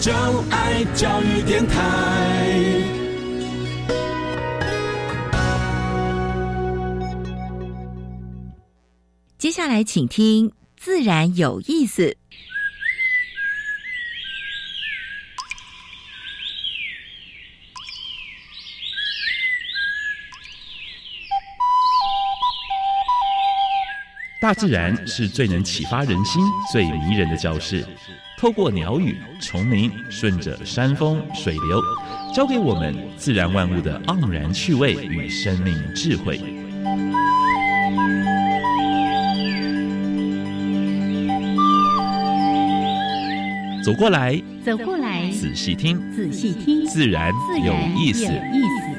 就爱教育电台。接下来，请听《自然有意思》。大自然是最能启发人心、最迷人的教室。透过鸟语、虫鸣，顺着山峰、水流，教给我们自然万物的盎然趣味与生命智慧。走过来，走过来，仔细听，仔细听，自然有意思。有意思。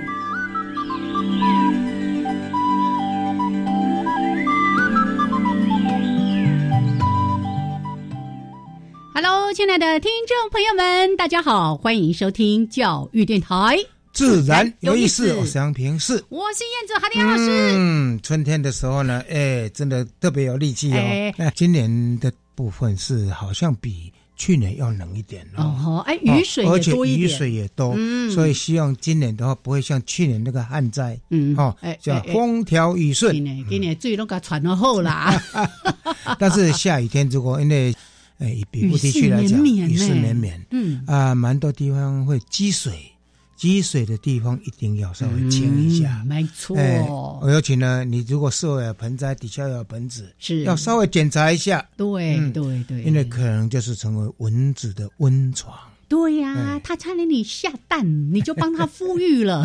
的听众朋友们，大家好，欢迎收听教育电台。自然有意思，我是杨平是，我是燕子哈迪老师。嗯，春天的时候呢，哎，真的特别有力气哦。哎哎，今年的部分是好像比去年要冷一点哦。哦，哎，雨水也而且雨。水也多，嗯所以希望今年的话不会像去年那个旱灾，嗯哦哎，叫风调雨顺。今年今年最那个传到后啦。但是下雨天如果因为，哎，以北部地区来讲，雨雨势势绵绵嗯，啊，蛮多地方会积水，积水的地方一定要稍微清一下嗯。没错。哎，尤其呢，你如果设有盆栽，底下有盆子，是要稍微检查一下，对嗯对对，因为可能就是成为蚊子的温床。对呀、哎他差点你下蛋，你就帮它孵育了。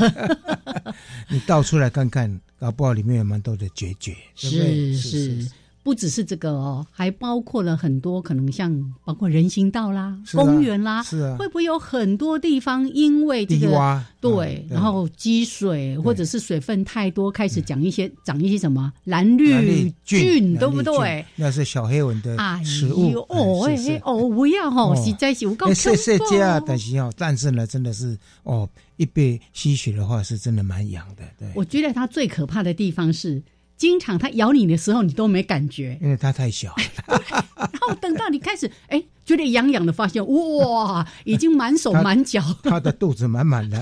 你倒出来看看，搞不好里面有蛮多的决绝，是是对？是是，不只是这个哦，还包括了很多可能像包括人行道啦、啊公园啦，是啊。会不会有很多地方因为这个对，嗯然后积水或者是水分太多，开始长一些长一些什么蓝蓝绿绿菌，蓝对不绿对？？那是小黑蚊的哎食物呦，哦哎哦，不要吼，哦。实在是有够哎，谢谢恐怖家，但是哦，但是呢，真的是哦，一被吸血的话，是真的蛮痒的，对，我觉得它最可怕的地方是，经常它咬你的时候，你都没感觉，因为它太小，然后等到你开始哎觉得痒痒的，发现哇，已经满手它满脚。它的肚子满满的。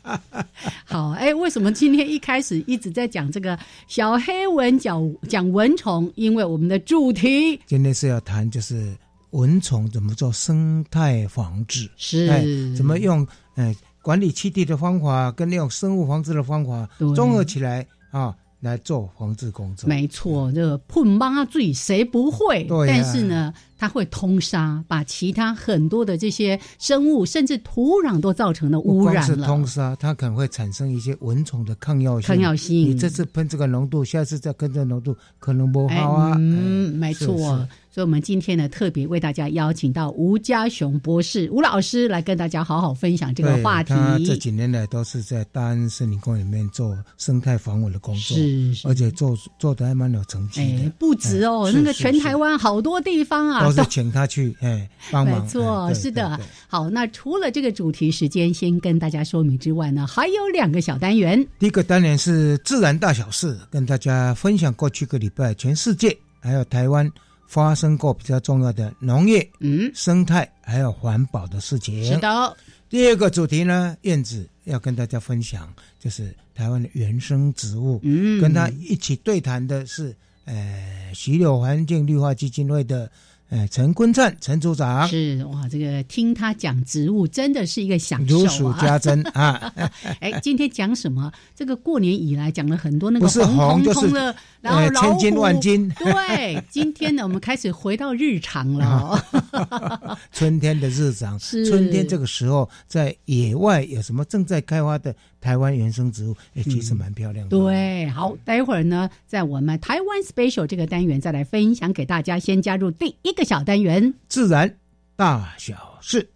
好，哎，为什么今天一开始一直在讲这个小黑蚊讲讲蚊虫？因为我们的主题今天是要谈就是蚊虫怎么做生态防治，是哎，怎么用呃管理栖地的方法跟那种生物防治的方法对综合起来啊来做防治工作。没错，这个喷妈醉谁不会？对呀但是呢，它会通杀，把其他很多的这些生物，甚至土壤都造成了污染了。通杀，它可能会产生一些蚊虫的抗药性。抗药性你这次喷这个浓度，下次再跟这个浓度，可能不好啊。嗯，哎没错。是是所以，我们今天呢，特别为大家邀请到吴家雄博士、吴老师来跟大家好好分享这个对话题。他这几年来都是在大安森林公园里面做生态防蚊的工作，是是而且做做的还蛮有成绩的。哎，不止哦，哎那个全台湾好多地方啊，都是请他去哎帮忙。没错，哎是的。好，那除了这个主题时间先跟大家说明之外呢，还有两个小单元。第一个单元是自然大小事，跟大家分享过去个礼拜全世界还有台湾发生过比较重要的农业、嗯，生态还有环保的事情。是。的，第二个主题呢，燕子要跟大家分享，就是台湾的原生植物。嗯，跟他一起对谈的是，呃，徐柳环境绿化基金会的呃陈坤灿陈组长，是哇，这个听他讲植物真的是一个享受如数啊。家珍啊。哎，今天讲什么？这个过年以来讲了很多那个不是红红就是彤彤的，然后千金万金对，今天呢，我们开始回到日常了哦。春天的日常，是春天这个时候在野外有什么正在开花的台湾原生植物？哎，其实蛮漂亮的。，对，好，待会儿呢，在我们台湾 special 这个单元再来分享给大家。先加入第一个小单元，自然大小事。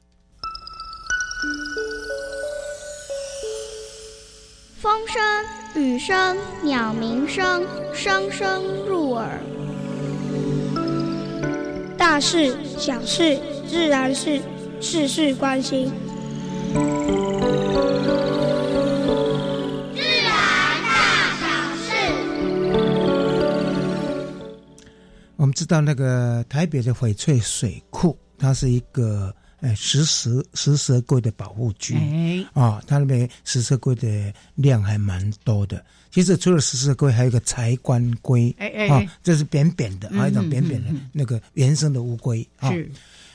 风声、雨声、鸟鸣声，声声入耳。大事、小事、自然是事事关心。我们知道那个台北的翡翠水库，它是一个呃石蛇石蛇龟的保护区。哎，啊、它那边石蛇龟的量还蛮多的。其实除了石蛇龟，还有一个柴棺龟，啊、哎哎哎这是扁扁的，嗯还有一种扁扁的嗯嗯那个原生的乌龟啊。是，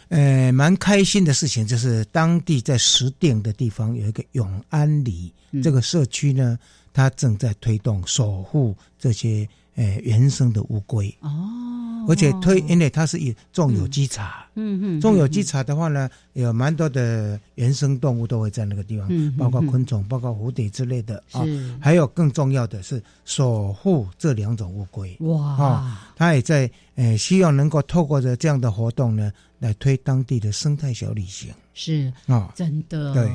呃，蛮开心的事情就是当地在石碇的地方有一个永安里、嗯这个社区呢，它正在推动守护这些呃原生的乌龟，哦，而且推，因为它是以种有机茶。嗯嗯，种有机茶的话呢，有蛮多的原生动物都会在那个地方，包括嗯昆虫，包括蝴蝶之类的啊。还有更重要的是守护这两种乌龟。哇哦，他也在呃希望能够透过着这样的活动呢，来推当地的生态小旅行是啊。真的。对，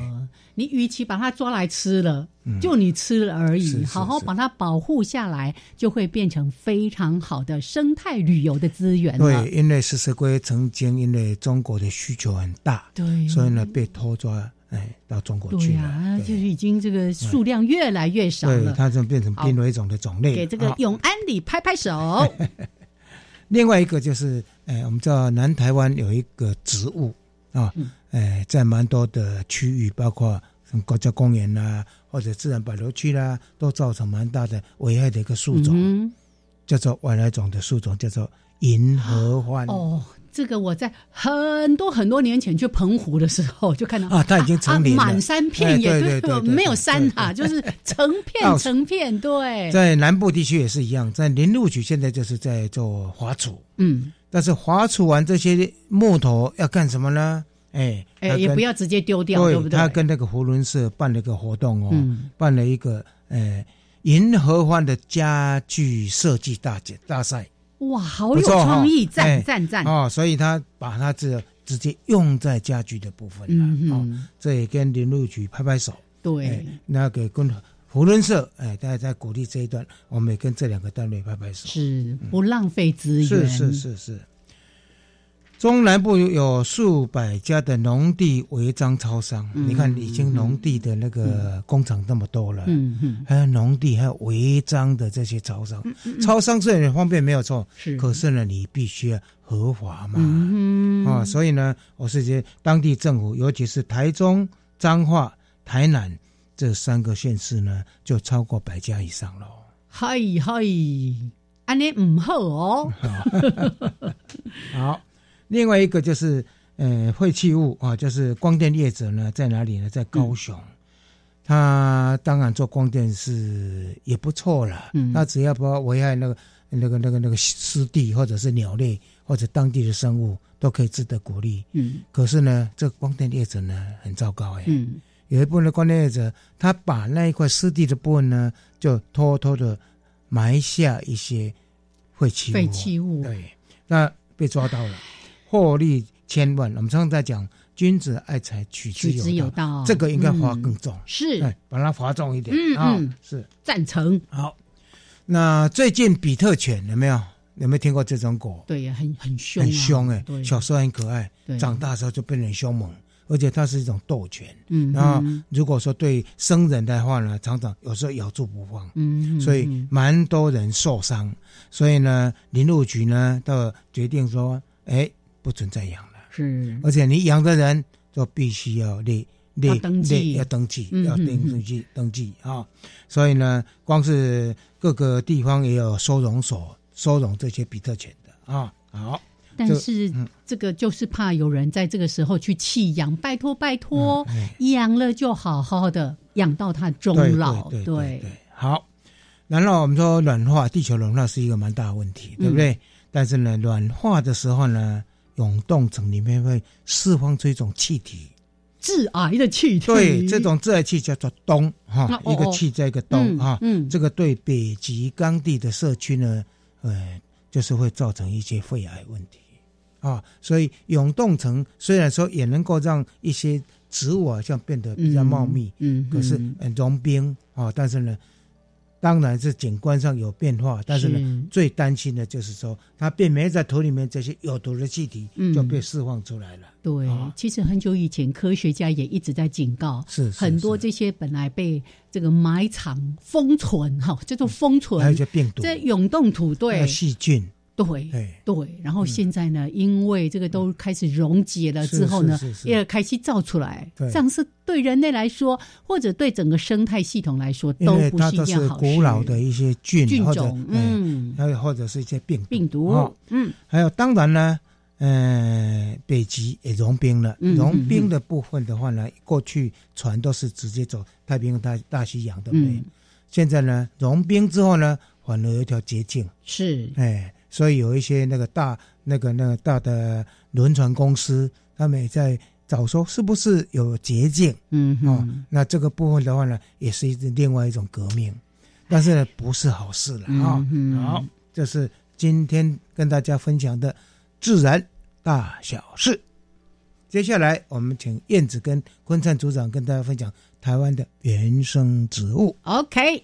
你与其把它抓来吃了，嗯就你吃了而已，好好把它保护下来，就会变成非常好的生态旅游的资源了对，。因为食蛇龟曾经因为中国的需求很大，对，所以呢被拖抓哎到中国去了。对呀、对就是已经这个数量越来越少对，了。它就变成濒危种的种类。给这个啊永安里拍拍手。另外一个就是，哎，我们知道南台湾有一个植物啊，嗯呃，在蛮多的区域，包括国家公园啦、或者自然保留区啦，都造成蛮大的危害的一个树种，嗯叫做外来种的树种，叫做银河欢。哦，这个我在很多很多年前去澎湖的时候就看到啊它已经成满山遍野，哎对对对对没有山啊，就是成片成片，对，在南部地区也是一样，在林路局现在就是在做华储，嗯，但是华储完这些木头要干什么呢？哎，哎，也不要直接丢掉，对不对？他跟那个胡伦社办了一个活动哦，嗯。办了一个呃银河欢的家具设计大奖大赛哇，好有创意，赞哎赞赞，哦，所以他把他这直接用在家具的部分了，哦，这也跟林路局拍拍手，对。哎，，那个跟胡伦社哎，大家在鼓励这一段，我们也跟这两个单位拍拍手，是不浪费资源，是是是是。中南部有数百家的农地违章超商，嗯你看已经农地的那个工厂那么多了，嗯嗯，还有农地，还有违章的这些超商。超商虽然方便没有错，是。可是呢，你必须要合法嘛。嗯啊，所以呢，我是觉得当地政府，尤其是台中、彰化、台南这三个县市呢，就超过百家以上了。嗨嗨，安尼唔好哦，好，另外一个就是呃废弃物啊，就是光电业者呢在哪里呢？在高雄。他当然做光电是也不错了，嗯。那只要不危害那个那个那个那个湿地或者是鸟类或者当地的生物，都可以值得鼓励。嗯。可是呢，这个光电业者呢很糟糕哎、嗯，有一部分的光电业者，他把那一块湿地的部分呢，就偷偷的埋下一些废弃物，废弃物，对，那被抓到了，获利千万。我们常常在讲君子爱财，取之有有道，道，这个应该划更嗯重，是哎，把它划重一点。嗯啊嗯是赞成，好。那最近比特犬有没有？有没有听过这种狗？对呀，很很凶啊，很凶哎、对，小时候很可爱对，长大的时候就变得很凶猛，而且它是一种斗犬。嗯，然后嗯如果说对生人的话呢，常常有时候咬住不放，嗯，嗯所以嗯蛮多人受伤。所以呢，林务局呢，都决定说，哎，不准再养了，是。而且你养的人就必须要列列要登记。列要登记，嗯要登嗯。登记登记啊。所以呢，光是各个地方也有收容所收容这些比特犬的啊。好，但是嗯。这个就是怕有人在这个时候去弃养，拜托拜托，养了就好好的养到它终对老，对对。好。然后我们说软化，地球暖化是一个蛮大的问题，对不对？但是呢，软化的时候呢，永冻层里面会释放出一种气体，致癌的气体，对，这种致癌气叫做氡哈一个气在一个氡嗯哈，嗯。这个对北极缸地的社区呢，呃，就是会造成一些肺癌问题啊。所以永冻层虽然说也能够让一些植物好像变得比较茂密，嗯，嗯，可是融冰啊，但是呢，当然是景观上有变化，但是呢，是。最担心的就是说，它便没在土里面这些有毒的气体嗯。就被释放出来了。对啊，其实很久以前，科学家也一直在警告，是是很多是这些本来被这个埋藏、封存哈，叫做封存还有一，些病毒，这涌动土对。细菌，对哎，对，然后现在呢，因为这个都开始溶解了之后呢也开始造出来，对。这样是对人类来说，或者对整个生态系统来说，都不是一件好事。古老的一些菌菌种，嗯，嗯，还有或者是一些病毒。病毒哦，嗯，还有当然呢，呃，北极也融冰了。嗯融冰的部分的话呢，过去船都是直接走太平洋大大西洋，对不对？嗯。现在呢，融冰之后呢，反而有一条捷径，是，哎，所以有一些那个大那个那个大的轮船公司，他们也在找说是不是有捷径嗯哦，。那这个部分的话呢，也是一另外一种革命，但是呢，不是好事了啊、嗯好，这是今天跟大家分享的自然大小事。接下来，我们请燕子跟昆灿组长跟大家分享台湾的原生植物。OK，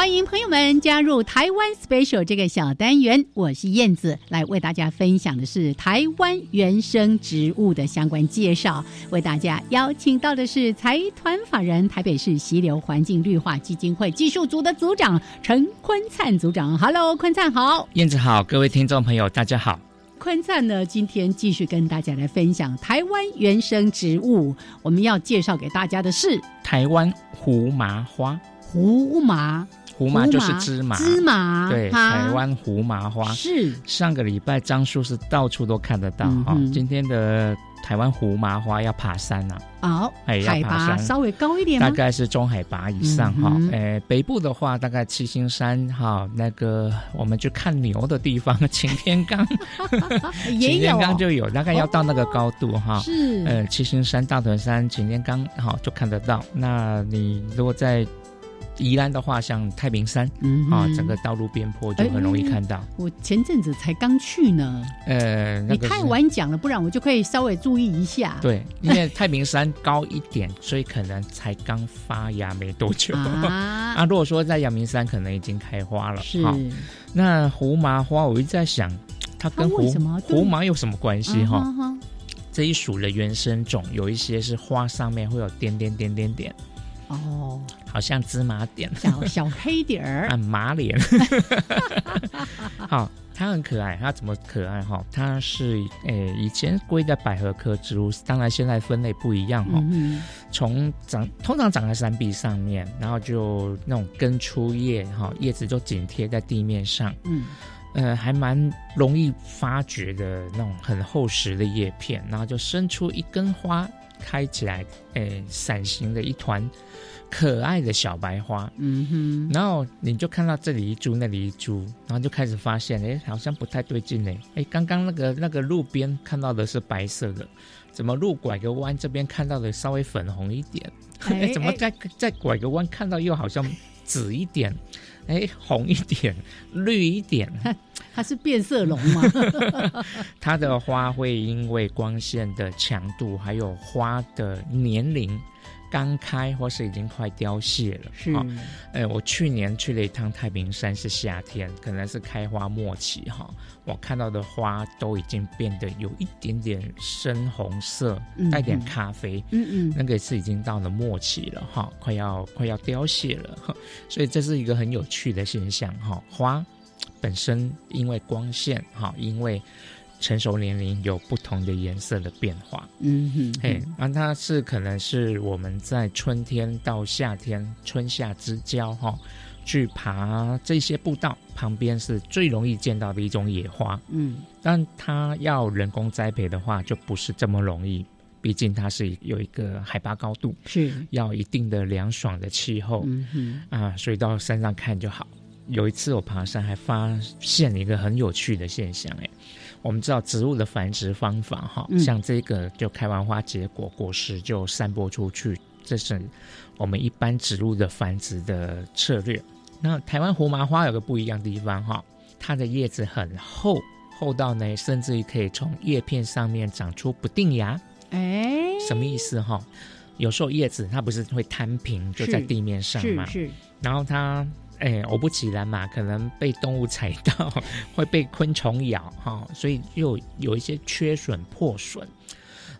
欢迎朋友们加入台湾 Special 这个小单元，我是燕子，来为大家分享的是台湾原生植物的相关介绍。为大家邀请到的是财团法人台北市溪流环境绿化基金会技术组的组长陈坤灿组长。Hello，坤灿好。燕子好，各位听众朋友，大家好。坤灿呢，今天继续跟大家来分享台湾原生植物。我们要介绍给大家的是台湾胡麻花，胡麻，胡麻就是芝麻，芝麻，对，台湾胡麻花。是。上个礼拜樟树是到处都看得到哈、今天的台湾胡麻花要爬山啊，好，哎要海爬山。拔稍微高一点大？概是中海拔以上哈。嗯呃，北部的话大概七星山哈，那个我们去看牛的地方，擎天岗，擎天也有岗就有，大概要到那个高度哈。是。呃，七星山、大屯山、擎天岗，好就看得到。那你如果在宜兰的话，像太平山嗯啊，整个道路边坡就很容易看到。我前阵子才刚去呢，呃，那你太晚讲了，不然我就可以稍微注意一下。对，因为太平山高一点，所以可能才刚发芽没多久。啊，啊，如果说在阳明山，可能已经开花了。是好那胡麻花，我一直在想，它跟胡什么胡麻有什么关系哈？啊哈这一属的原生种有一些是花上面会有点点点点点，哦，好像芝麻点。小小黑点儿 啊，马脸，好，它很可爱。它怎么可爱哈？它是诶、以前归在百合科植物，当然现在分类不一样哈。嗯从长通常长在山壁上面，然后就那种根出叶哈，叶子就紧贴在地面上，嗯呃，还蛮容易发掘的那种很厚实的叶片，然后就伸出一根花，开起来，诶、伞形的一团可爱的小白花。嗯哼，然后你就看到这里一株，那里一株，然后就开始发现，哎，好像不太对劲哎，哎，刚刚那个那个路边看到的是白色的，怎么路拐个弯这边看到的稍微粉红一点？哎，怎么再再拐个弯看到又好像紫一点？哎，红一点，绿一点，它是变色龙吗？它的花会因为光线的强度，还有花的年龄。刚开或是已经快凋谢了，是。好呃，我去年去了一趟太平山，是夏天，可能是开花末期哈。我看到的花都已经变得有一点点深红色嗯，带点咖啡，嗯。嗯，那个是已经到了末期了哈，快要快要凋谢了，所以这是一个很有趣的现象哈。花本身因为光线哈，因为成熟年龄有不同的颜色的变化，嗯哼，嘿，那它是可能是我们在春天到夏天，春夏之交哈、去爬这些步道旁边是最容易见到的一种野花，嗯。但它要人工栽培的话，就不是这么容易，毕竟它是有一个海拔高度，是，要一定的凉爽的气候、嗯哼，啊，所以到山上看就好。有一次我爬山还发现一个很有趣的现象，哎，我们知道植物的繁殖方法哈，嗯像这个就开完花结果，果实就散播出去，这是我们一般植物的繁殖的策略。那台湾胡麻花有个不一样的地方哈，它的叶子很厚厚到呢，甚至于可以从叶片上面长出不定芽。哎，什么意思哈？有时候叶子它不是会摊平，就在地面上嘛。是是。然后它，哎，偶不其然嘛，可能被动物踩到，会被昆虫咬哈，所以又有一些缺损破损。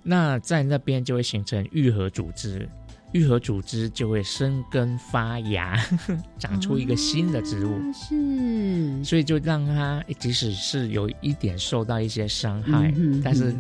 那在那边就会形成愈合组织。愈合组织就会生根发芽，长出一个新的植物，是，所以就让它即使是有一点受到一些伤害，但是。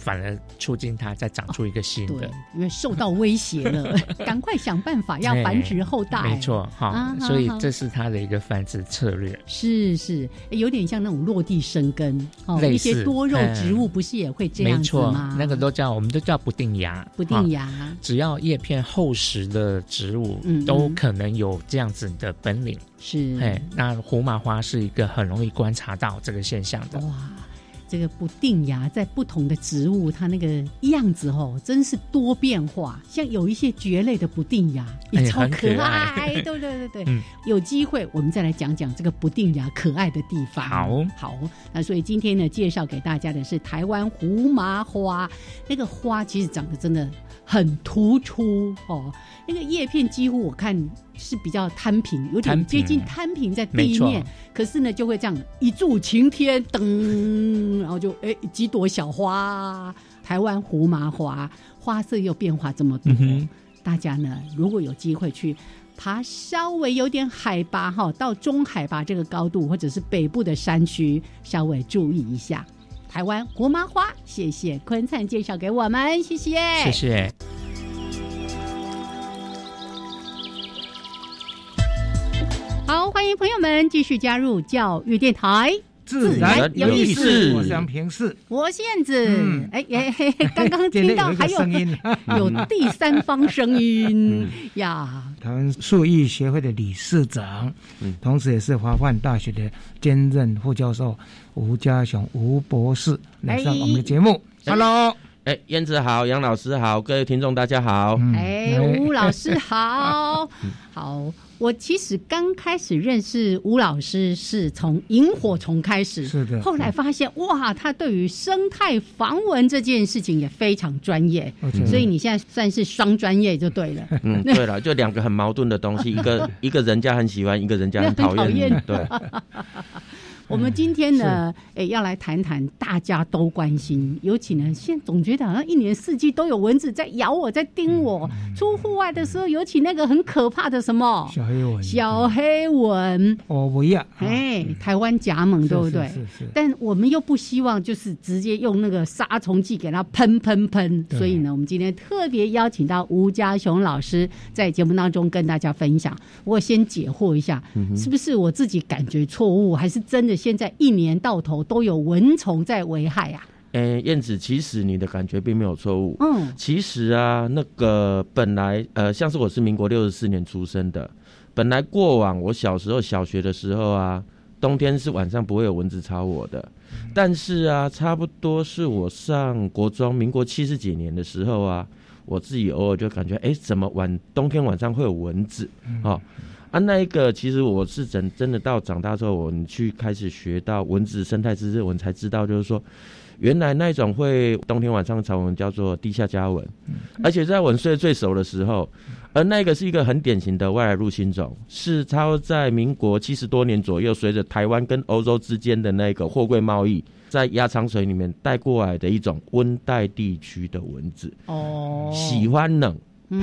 反而促进它再长出一个新的，因为受到威胁了，赶快想办法要繁殖后代。没错，哈，所以这是它的一个繁殖策略。是是，有点像那种落地生根哦，一些多肉植物不是也会这样子吗？那个都叫我们都叫不定芽，不定芽。只要叶片厚实的植物，都可能有这样子的本领。是，哎，那胡麻花是一个很容易观察到这个现象的。哇。这个不定芽在不同的植物，它那个样子哦，真是多变化。像有一些蕨类的不定芽也超可爱，对对对对。有机会我们再来讲讲这个不定芽可爱的地方。好，好。那所以今天呢，介绍给大家的是台湾胡麻花。那个花其实长得真的很突出哦，那个叶片几乎我看。是比较摊平，有点接近摊平在地面，可是呢，就会这样一柱擎天，噔，然后就哎几朵小花，台湾胡麻花，花色又变化这么多，大家呢如果有机会去爬稍微有点海拔哈，到中海拔这个高度，或者是北部的山区，稍微注意一下台湾胡麻花。谢谢坤灿介绍给我们，谢谢，谢谢。好，欢迎朋友们继续加入教育电台，自然有意思。我想平视，我是燕子。哎哎，刚刚 听到还有声音，有第三方声音。呀。台湾树艺协会的理事长，同时也是华范大学的兼任副教授吴家雄吴博士来上我们的节目。Hello，哎，燕子好，杨老师好，各位听众大家好。哎，吴老师好，好。我其实刚开始认识吴老师是从萤火虫开始，是的。后来发现哇，他对于生态防蚊这件事情也非常专业，所以你现在算是双专业就对了。嗯，对了，就两个很矛盾的东西，一个 一个人家很喜欢，一个人家很讨厌。对。我们今天呢，诶，要来谈谈大家都关心，尤其呢，现总觉得好像一年四季都有蚊子在咬我，在叮我。出户外的时候，尤其那个很可怕的什么小黑蚊，小黑蚊，哦不要，哎，台湾甲猛，对不对？是是。但我们又不希望就是直接用那个杀虫剂给它喷喷喷，所以呢，我们今天特别邀请到吴家雄老师在节目当中跟大家分享。我先解惑一下，是不是我自己感觉错误，还是真的？现在一年到头都有蚊虫在危害啊！诶，燕子，其实你的感觉并没有错误。嗯，其实啊，那个本来呃，像是我是民国六十四年出生的，本来过往我小时候小学的时候啊，冬天是晚上不会有蚊子吵我的。但是啊，差不多是我上国中，民国七十几年的时候啊，我自己偶尔就感觉，哎，怎么晚冬天晚上会有蚊子？哦。啊，那一个其实我是真真的到长大之后，我们去开始学到蚊子生态知识，我们才知道，就是说，原来那种会冬天晚上吵蚊叫做地下家蚊，而且在蚊睡最熟的时候，而那个是一个很典型的外来入侵种，是它在民国七十多年左右，随着台湾跟欧洲之间的那个货柜贸易，在压舱水里面带过来的一种温带地区的蚊子，哦，喜欢冷。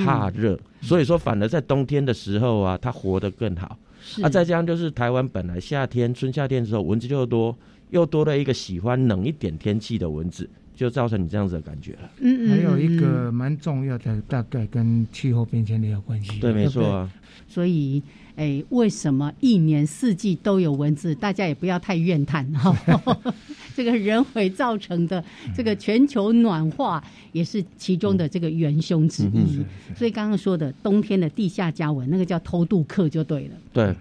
怕热，所以说反而在冬天的时候啊，它活得更好。啊，再加上就是台湾本来夏天春夏天的时候蚊子就多，又多了一个喜欢冷一点天气的蚊子，就造成你这样子的感觉了。嗯嗯。还有一个蛮重要的，大概跟气候变迁也有关系。对，没错。啊所以。哎，为什么一年四季都有蚊子？大家也不要太怨叹哈。这个人为造成的这个全球暖化也是其中的这个元凶之一。所以刚刚说的冬天的地下加蚊，那个叫偷渡客就对了。对，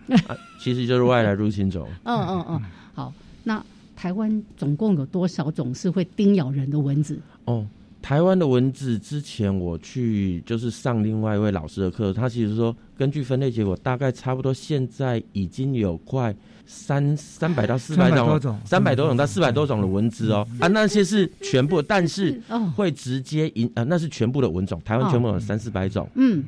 其实就是外来入侵种。嗯嗯嗯，好。那台湾总共有多少种是会叮咬人的蚊子？哦。台湾的蚊子，之前我去就是上另外一位老师的课，他其实说根据分类结果，大概差不多现在已经有快三三百到四百种，三百多种到四百多种的蚊子哦啊，那些是全部，但是 会直接引啊，那是全部的蚊种，台湾全部有三四百种，嗯，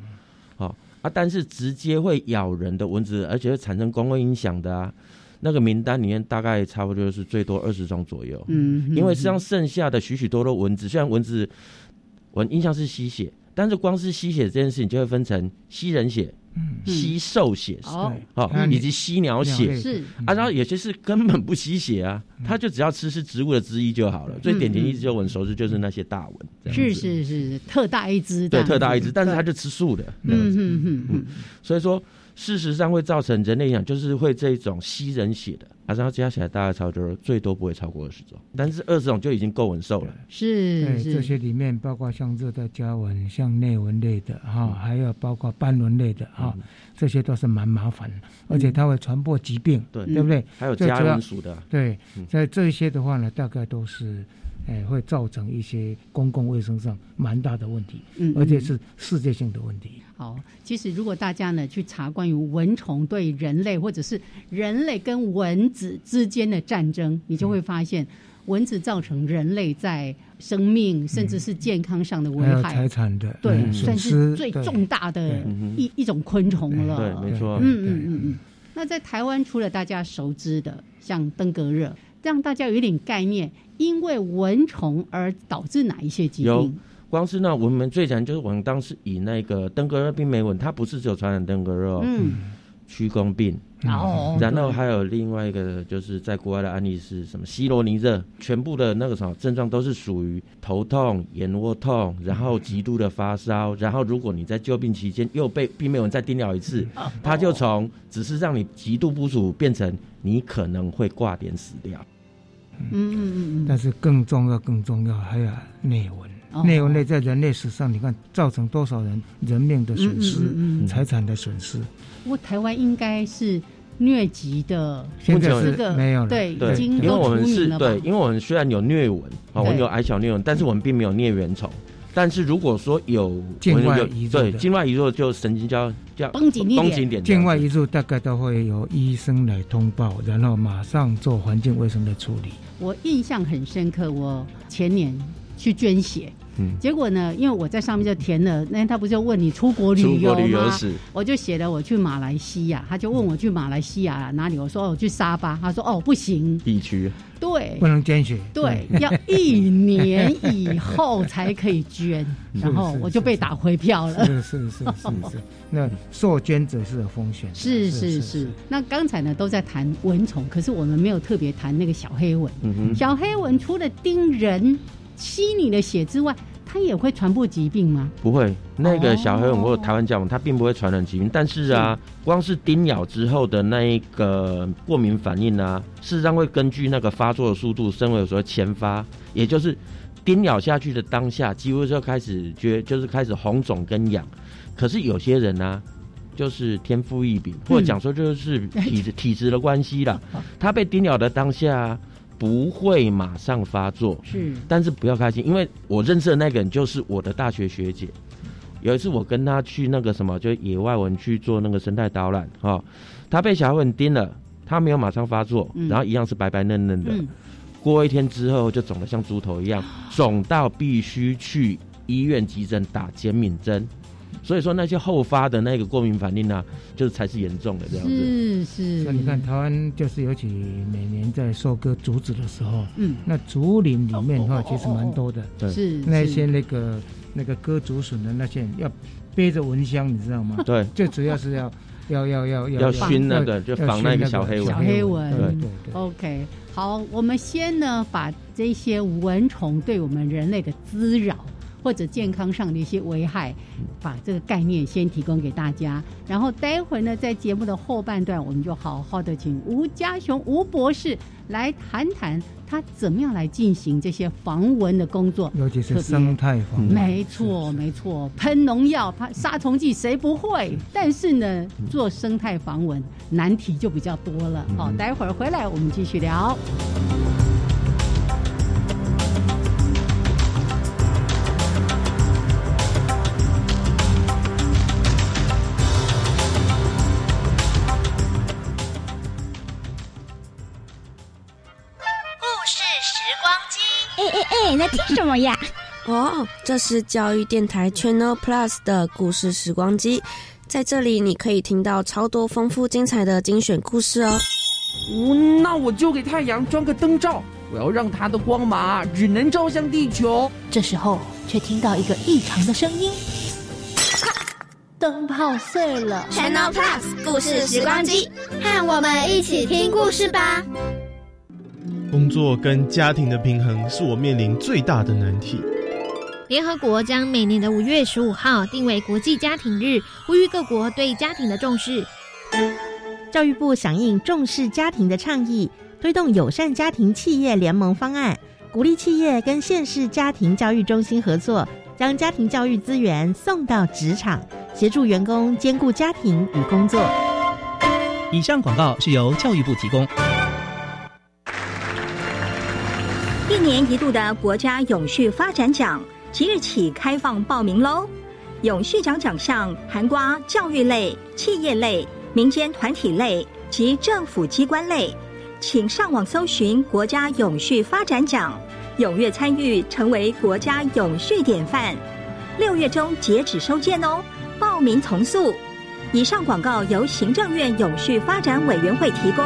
好啊，但是直接会咬人的蚊子，而且会产生公共影响的啊。那个名单里面大概差不多是最多二十种左右，嗯，因为实际上剩下的许许多多蚊子，虽然蚊子我印象是吸血，但是光是吸血这件事情就会分成吸人血、吸兽血，哦，以及吸鸟血，是。啊，然后有些是根本不吸血啊，它就只要吃是植物的汁液就好了。最典型一只就蚊熟知就是那些大蚊，是是是特大一只，对，特大一只，但是它就吃素的，嗯嗯嗯嗯，所以说。事实上会造成人类影响，就是会这种吸人血的，啊然后加起来大概超多，最多不会超过二十种，但是二十种就已经够稳受了。是，对这些里面包括像热带家蚊、像内蚊类的哈，还有包括斑蚊类的哈，这些都是蛮麻烦的，而且它会传播疾病，对对不对？还有家蚊属的，对，在这些的话呢，大概都是。哎，会造成一些公共卫生上蛮大的问题，嗯，而且是世界性的问题。好，其实如果大家呢去查关于蚊虫对人类，或者是人类跟蚊子之间的战争，你就会发现蚊子造成人类在生命甚至是健康上的危害、财产的对，算是最重大的一一种昆虫了。对，没错。嗯嗯嗯嗯。那在台湾，除了大家熟知的像登革热，让大家有一点概念。因为蚊虫而导致哪一些疾病？有，光是那我们最常就是我们当时以那个登革热病媒蚊，它不是只有传染登革热，嗯，驱弓病，哦，然后还有另外一个就是在国外的案例是什么西罗尼热，全部的那个什么症状都是属于头痛、眼窝痛，然后极度的发烧，然后如果你在救病期间又被病媒蚊再叮咬一次，它就从只是让你极度不舒服变成你可能会挂点死掉。嗯。嗯嗯但是更重要、更重要还有内文，内蚊类在人类史上，你看造成多少人人命的损失、财产的损失。不过台湾应该是疟疾的，现在是没有了，对，已经因为我们是对，因为我们虽然有疟蚊，啊，我们有矮小疟蚊，但是我们并没有疟原虫。但是如果说有境外移入，对境外移入就神经叫叫绷紧紧点，境外移入大概都会有医生来通报，然后马上做环境卫生的处理。我印象很深刻，我前年去捐血。结果呢？因为我在上面就填了，那他不就问你出国旅游吗？我就写了我去马来西亚，他就问我去马来西亚哪里？我说我去沙巴，他说哦不行，地区对不能捐血，对要一年以后才可以捐，然后我就被打回票了。是是是是是，那受捐者是有风险。是是是，那刚才呢都在谈蚊虫，可是我们没有特别谈那个小黑蚊。小黑蚊除了叮人。吸你的血之外，它也会传播疾病吗？不会，那个小黑蚊或者台湾角蚊，它并不会传染疾病。但是啊，光是叮咬之后的那一个过敏反应啊，事实上会根据那个发作的速度，升为所谓前发，也就是叮咬下去的当下，几乎就开始觉就是开始红肿跟痒。可是有些人呢，就是天赋异禀，或者讲说就是 体质体质的关系啦，他被叮咬的当下。不会马上发作，是，但是不要开心，因为我认识的那个人就是我的大学学姐。有一次我跟她去那个什么，就野外文去做那个生态导览，哈，她被小蚊叮了，她没有马上发作，然后一样是白白嫩嫩的，过一天之后就肿得像猪头一样，肿到必须去医院急诊打减敏针。所以说那些后发的那个过敏反应呢，就是才是严重的这样子。是是。那你看台湾就是尤其每年在收割竹子的时候，嗯，那竹林里面的话其实蛮多的。对。是。那些那个那个割竹笋的那些人要背着蚊香，你知道吗？对。最主要是要要要要要熏那个，就防那个小黑蚊。小黑蚊。对对对。OK，好，我们先呢把这些蚊虫对我们人类的滋扰。或者健康上的一些危害，把这个概念先提供给大家。然后待会呢，在节目的后半段，我们就好好的请吴家雄吴博士来谈谈他怎么样来进行这些防蚊的工作，尤其是生态防。没错，没错，喷农药、喷杀虫剂谁不会？但是呢，做生态防蚊难题就比较多了。好，待会儿回来我们继续聊。机。哎哎哎，在听什么呀？哦，这是教育电台 Channel Plus 的故事时光机，在这里你可以听到超多丰富精彩的精选故事哦。哦，那我就给太阳装个灯罩，我要让它的光芒只能照向地球。这时候，却听到一个异常的声音，灯泡碎了。Channel Plus 故事时光机，和我们一起听故事吧。工作跟家庭的平衡是我面临最大的难题。联合国将每年的五月十五号定为国际家庭日，呼吁各国对家庭的重视。教育部响应重视家庭的倡议，推动友善家庭企业联盟方案，鼓励企业跟县市家庭教育中心合作，将家庭教育资源送到职场，协助员工兼顾家庭与工作。以上广告是由教育部提供。一年一度的国家永续发展奖即日起开放报名喽！永续奖奖项涵盖教育类、企业类。民间团体类及政府机关类，请上网搜寻国家永续发展奖，踊跃参与，成为国家永续典范。六月中截止收件哦，报名从速。以上广告由行政院永续发展委员会提供。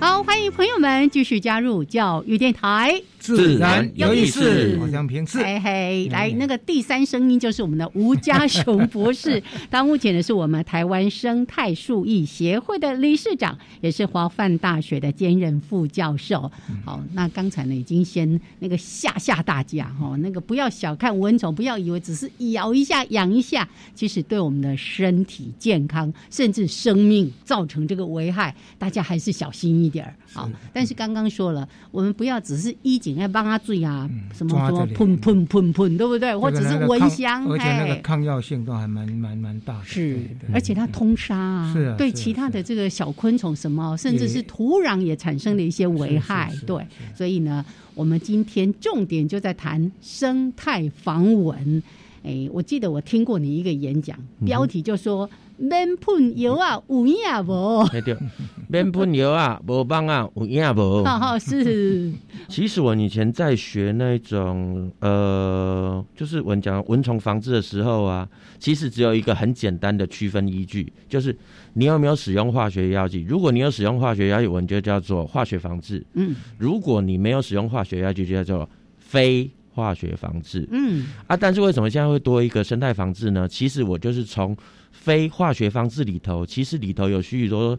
好，欢迎朋友们继续加入教育电台。自然有意思，好像平视。嘿嘿，来，那个第三声音就是我们的吴家雄博士，他目前呢是我们台湾生态树艺协会的理事长，也是华范大学的兼任副教授。好，那刚才呢已经先那个吓吓大家哈，那个不要小看蚊虫，不要以为只是咬一下、痒一下，其实对我们的身体健康甚至生命造成这个危害，大家还是小心一点儿好，但是刚刚说了，我们不要只是衣锦。要帮他注意啊，什么什么喷喷喷喷，对不对？或者是蚊香，而且那个抗药性都还蛮蛮蛮大的。是，而且它通杀啊，对其他的这个小昆虫什么，甚至是土壤也产生了一些危害。对，所以呢，我们今天重点就在谈生态防蚊。哎，我记得我听过你一个演讲，标题就说。免喷油啊，有影无？对，免喷油啊，无帮啊，有影无？好是。其实我以前在学那种呃，就是我们讲蚊虫防治的时候啊，其实只有一个很简单的区分依据，就是你有没有使用化学药剂。如果你有使用化学药剂，我们就叫做化学防治。嗯。如果你没有使用化学药剂，就叫做非化学防治。嗯。啊，但是为什么现在会多一个生态防治呢？其实我就是从。非化学防治里头，其实里头有许许多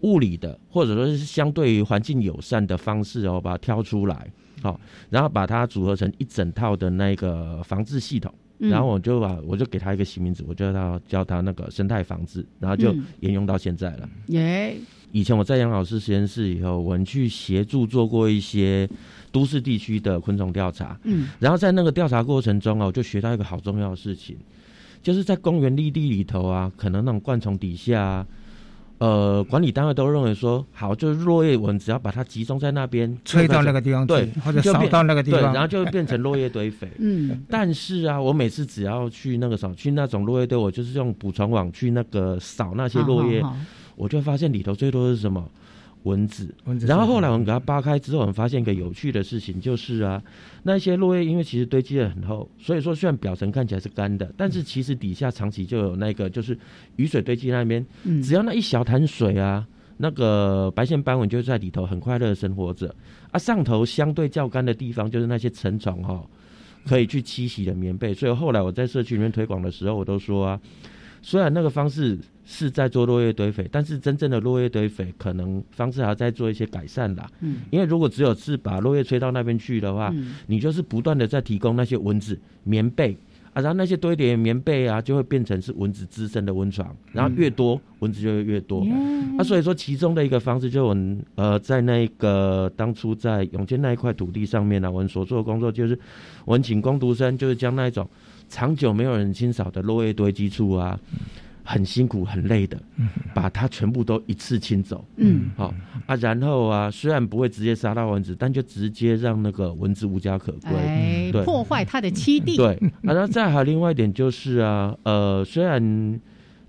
物理的，或者说是相对于环境友善的方式哦，把它挑出来，好，然后把它组合成一整套的那个防治系统，然后我就把我就给他一个新名字，我叫他叫他那个生态防治，然后就沿用到现在了。耶！以前我在杨老师实验室以后，我们去协助做过一些都市地区的昆虫调查，嗯，然后在那个调查过程中啊，我就学到一个好重要的事情。就是在公园绿地里头啊，可能那种灌丛底下啊，呃，管理单位都认为说，好，就是落叶蚊，只要把它集中在那边，吹到那个地方，对，或者扫到那个地方，对，然后就会变成落叶堆肥。嗯，但是啊，我每次只要去那个扫，去那种落叶堆，我就是用捕虫网去那个扫那些落叶，我就发现里头最多是什么？蚊子，然后后来我们给它扒开之后，我们发现一个有趣的事情，就是啊，那些落叶因为其实堆积的很厚，所以说虽然表层看起来是干的，但是其实底下长期就有那个就是雨水堆积那边，只要那一小潭水啊，那个白线斑蚊就在里头很快乐的生活着，啊，上头相对较干的地方就是那些成虫哈，可以去栖息的棉被，所以后来我在社区里面推广的时候，我都说啊。虽然那个方式是在做落叶堆肥，但是真正的落叶堆肥可能方式还要再做一些改善啦。嗯，因为如果只有是把落叶吹到那边去的话，你就是不断的在提供那些蚊子棉被啊，然后那些堆叠棉被啊，就会变成是蚊子滋生的温床，然后越多蚊子就会越多。啊，所以说其中的一个方式，就我们呃在那个当初在永建那一块土地上面呢，我们所做的工作就是，我们请工读生就是将那一种长久没有人清扫的落叶堆积处啊。很辛苦、很累的，把它全部都一次清走。嗯，好啊，然后啊，虽然不会直接杀到蚊子，但就直接让那个蚊子无家可归，对，破坏它的栖地。对，啊，然后再还有另外一点就是啊，呃，虽然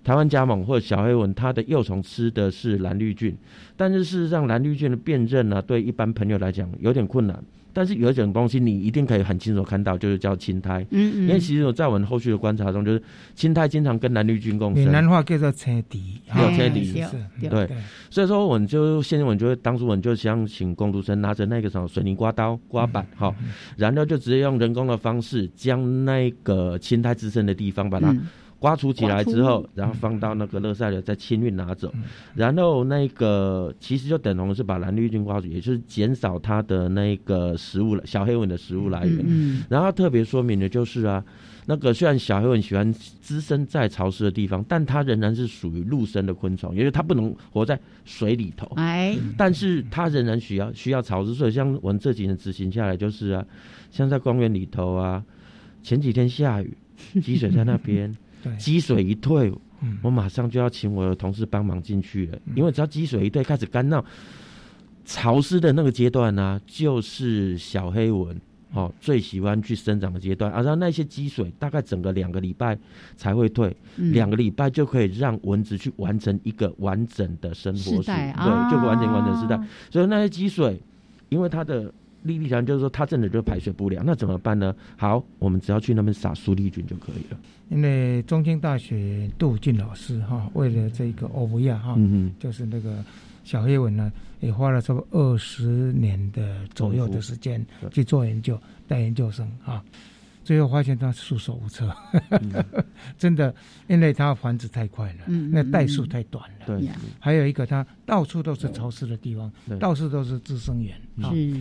台湾加盟或者小黑蚊，它的幼虫吃的是蓝绿菌，但是事实上蓝绿菌的辨认呢，对一般朋友来讲有点困难。但是有一种东西你一定可以很清楚看到，就是叫青苔。嗯嗯。因为其实我在我们后续的观察中，就是青苔经常跟蓝绿菌共生。闽南话叫做车底，有车底。对。所以说，我们就现在我们就当初我们就想请工读生拿着那个什么水泥刮刀、刮板，哈，然后就直接用人工的方式将那个青苔滋生的地方把它。刮除起来之后，然后放到那个热塞流再清运拿走，然后那个其实就等同是把蓝绿菌刮除，也就是减少它的那个食物小黑蚊的食物来源。然后特别说明的就是啊，那个虽然小黑蚊喜欢滋生在潮湿的地方，但它仍然是属于陆生的昆虫，因为它不能活在水里头。哎，但是它仍然需要需要潮湿，所以像我们这几年执行下来，就是啊，像在公园里头啊，前几天下雨，积水在那边。积水一退，我马上就要请我的同事帮忙进去了，因为只要积水一退，开始干燥、潮湿的那个阶段呢，就是小黑蚊哦最喜欢去生长的阶段。啊，然后那些积水大概整个两个礼拜才会退，两个礼拜就可以让蚊子去完成一个完整的生活时代，对，就完整完整时代。所以那些积水，因为它的。利利讲就是说，他真的就排水不良，那怎么办呢？好，我们只要去那边撒苏利菌就可以了。因为中京大学杜俊老师哈，为了这个欧布亚哈，就是那个小黑蚊呢，也花了差不多二十年的左右的时间去做研究，带研究生哈，最后发现他束手无策，真的，因为它繁殖太快了，那代数太短了。对，还有一个，它到处都是潮湿的地方，到处都是滋生源。是。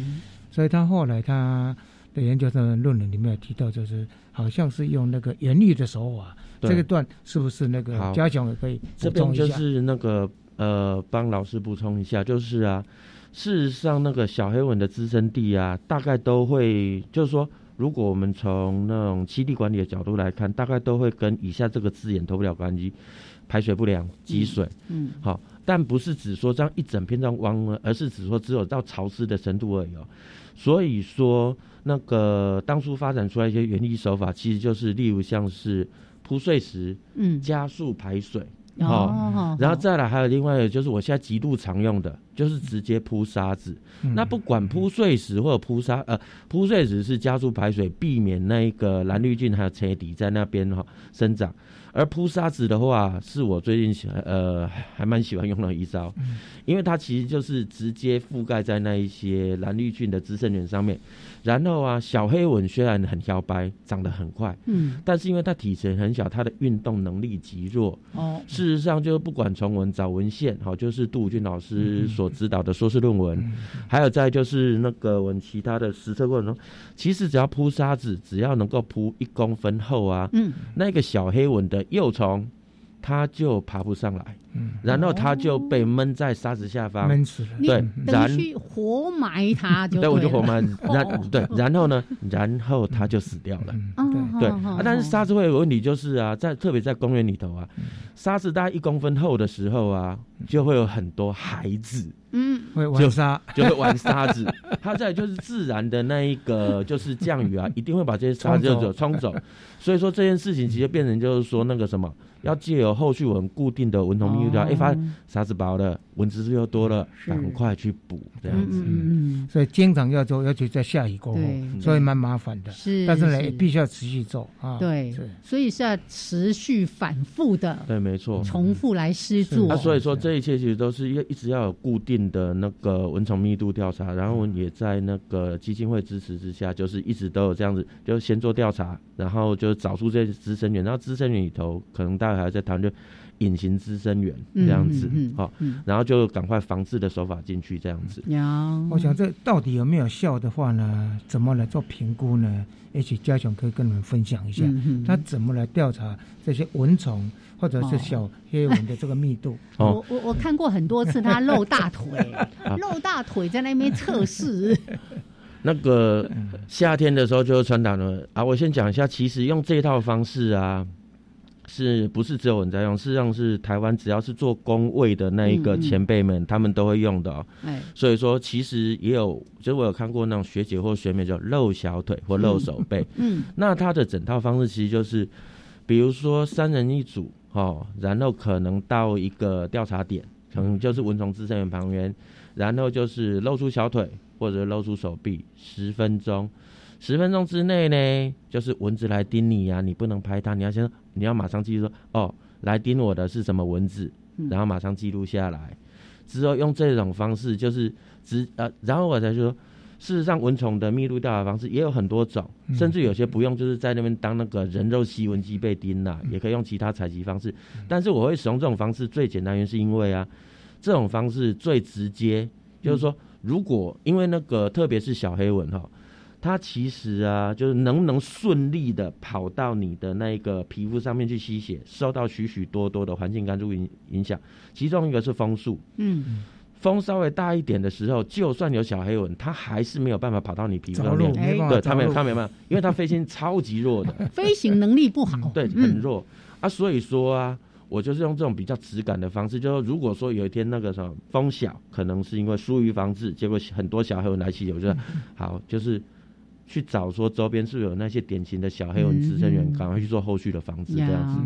所以他后来他的研究的论文里面有提到，就是好像是用那个原力的手法，这个段是不是那个加强也可以这边就是那个呃，帮老师补充一下，就是啊，事实上那个小黑蚊的滋生地啊，大概都会，就是说，如果我们从那种基地管理的角度来看，大概都会跟以下这个字眼脱不了关系：排水不良、积水。嗯，好，但不是只说这样一整片这样汪，而是只说只有到潮湿的程度而已哦。所以说，那个当初发展出来一些园艺手法，其实就是例如像是铺碎石，嗯，加速排水，哦，然后再来还有另外一个就是我现在极度常用的，就是直接铺沙子。那不管铺碎石或者铺沙，呃，铺碎石是加速排水，避免那个蓝绿菌还有车底在那边哈生长。而铺沙子的话，是我最近喜欢呃还蛮喜欢用的一招，因为它其实就是直接覆盖在那一些蓝绿菌的滋生源上面。然后啊，小黑蚊虽然很摇摆，长得很快，嗯，但是因为它体型很小，它的运动能力极弱。哦，事实上，就是不管从文找文献，好，就是杜武俊老师所指导的硕士论文，还有再就是那个我们其他的实测过程中，其实只要铺沙子，只要能够铺一公分厚啊，嗯，那个小黑蚊的幼虫。它就爬不上来，嗯，然后他就被闷在沙子下方，闷死了。对，然去活埋他就对，我就活埋。然对，然后呢，然后他就死掉了。对对啊，但是沙子会有个问题，就是啊，在特别在公园里头啊，沙子大概一公分厚的时候啊，就会有很多孩子，嗯，会玩沙，就会玩沙子。它在就是自然的那一个就是降雨啊，一定会把这些沙子就冲走。所以说这件事情其实变成就是说那个什么。要借由后续我们固定的蚊虫一发沙子薄了，蚊子又多了，赶快去补这样子嗯。所以经常要做，尤其在下雨过后，所以蛮麻烦的。是，但是呢，必须要持续做啊。对，所以是要持续反复的。对，没错，重复来施做。那所以说这一切其实都是要一直要有固定的那个蚊虫密度调查，然后也在那个基金会支持之下，就是一直都有这样子，就先做调查，然后就找出这些滋生源，然后滋生源里头可能大。还在谈，就隐形滋生源这样子嗯嗯嗯好嗯，然后就赶快防治的手法进去这样子。呀，我想这到底有没有效的话呢？怎么来做评估呢？也许嘉雄可以跟你们分享一下，嗯他怎么来调查这些蚊虫或者是小黑蚊的这个密度？哦我我我看过很多次他露大腿，露大腿在那边测试。那个夏天的时候就会传染了啊！我先讲一下，其实用这套方式啊，是不是只有人在用？事实上是台湾只要是做工位的那一个前辈们，他们都会用的、哦。哎，所以说，其实也有，就是我有看过那种学姐或学妹叫露小腿或露手背，嗯 那它的整套方式其实就是，比如说三人一组哦，然后可能到一个调查点，可能就是蚊虫滋生源旁边，然后就是露出小腿或者露出手臂十分钟，十分钟之内呢，就是蚊子来叮你呀、你不能拍它，你要先你要马上记住说哦，来叮我的是什么蚊子，然后马上记录下来，之后用这种方式就是直呃，然后我才说。事实上，蚊虫的密度调查方式也有很多种，嗯。甚至有些不用，就是在那边当那个人肉吸蚊机被叮啦、也可以用其他采集方式。但是我会使用这种方式最简单，原因是因为啊，这种方式最直接，就是说，如果因为那个特别是小黑蚊哈，它其实啊，就是能不能顺利的跑到你的那个皮肤上面去吸血，受到许许多多的环境干预影影响，其中一个是风速。嗯，风稍微大一点的时候，就算有小黑蚊，它还是没有办法跑到你皮肤上对，它没有，它没办法，因为它飞行超级弱的，飞行能力不好，对，嗯很弱。啊。所以说啊，我就是用这种比较直感的方式，就是说如果说有一天那个什么风小，可能是因为疏于防治，结果很多小黑蚊来袭，我觉得好就是。去找说周边是不是有那些典型的小黑蚊滋生源，嗯赶快去做后续的防治，这样子。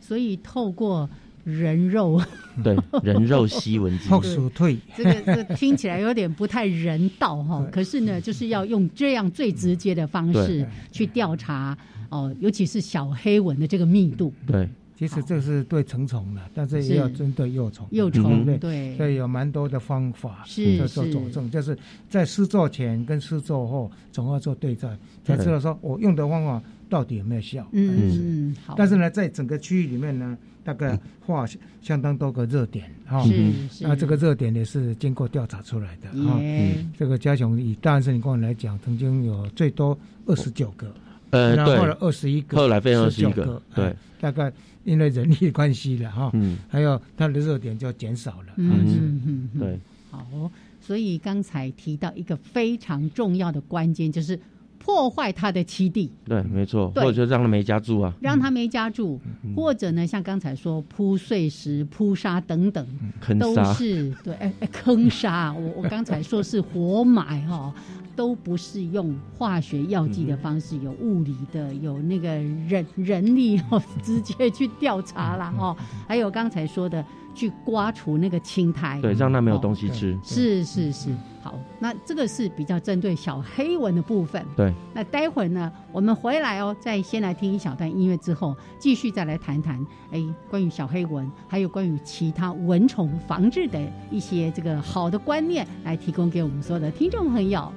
所以透过人肉，对，人肉吸蚊子，后鼠退，这个这个听起来有点不太人道哈。可是呢，就是要用这样最直接的方式去调查哦，尤其是小黑蚊的这个密度。对，其实这是对成虫的，但是也要针对幼虫。幼虫对对所以有蛮多的方法是在做佐证，就是在施作前跟施作后总要做对照，才知道说我用的方法到底有没有效。嗯嗯，好。但是呢，在整个区域里面呢，大概画相当多个热点哈。是是那这个热点也是经过调查出来的哈耶。这个嘉雄以大安森林公园来讲，曾经有最多二十九个。呃，对，然后后来二十一个，后来变二十一19个，对哎，大概因为人力关系了哈，嗯，还有它的热点就减少了，嗯嗯，嗯对，好，所以刚才提到一个非常重要的关键，就是破坏他的栖地，对，没错，对。或者就让他没家住啊，让他没家住，嗯或者呢，像刚才说铺碎石、铺沙等等，都坑杀。是对，哎哎，坑杀。我我刚才说是活埋哈、都不是用化学药剂的方式，有物理的，有那个人人力哦，直接去调查啦哈、还有刚才说的去刮除那个青苔，对，让它没有哦东西吃，是是是，好，那这个是比较针对小黑蚊的部分。对，那待会儿呢，我们回来哦，再先来听一小段音乐之后，继续再来谈谈，哎，关于小黑蚊，还有关于其他蚊虫防治的一些这个好的观念，来提供给我们所有的听众朋友。啊。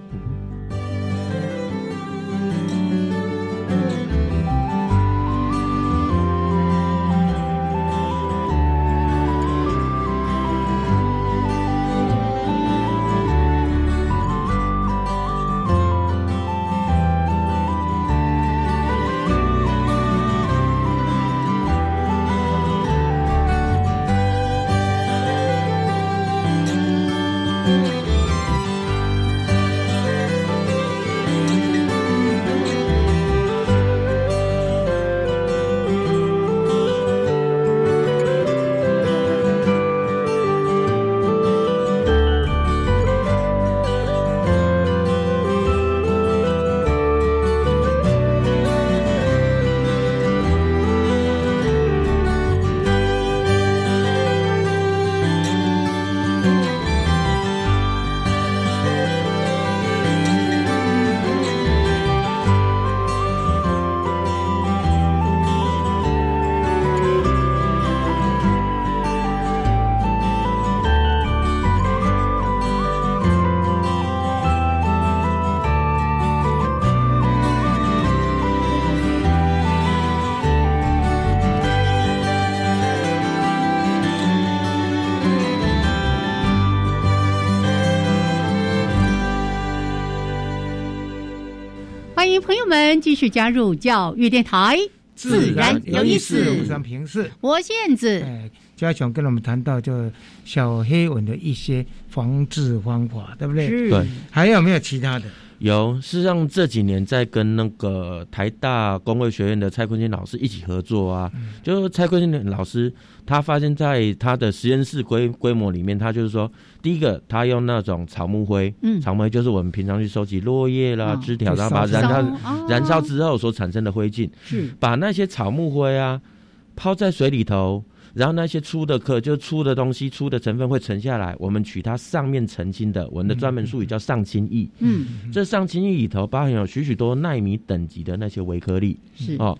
们继续加入教育电台，自然有意思，我是平视。我是燕子，哎，嘉雄跟我们谈到就小黑蚊的一些防治方法，对不对？是对，还有没有其他的？有，事实上这几年在跟那个台大工卫学院的蔡坤金老师一起合作啊，就是蔡坤金老师他发现在他的实验室规规模里面，他就是说，第一个他用那种草木灰，嗯。草木灰就是我们平常去收集落叶啦、哦枝条，然后把它燃烧燃烧之后所产生的灰烬，是。把那些草木灰啊抛在水里头，然后那些粗的壳，就是粗的东西、粗的成分会沉下来，我们取它上面澄清的，我们的专门术语叫上清液。嗯，这上清液里头包含有许许多纳米等级的那些微颗粒是哦，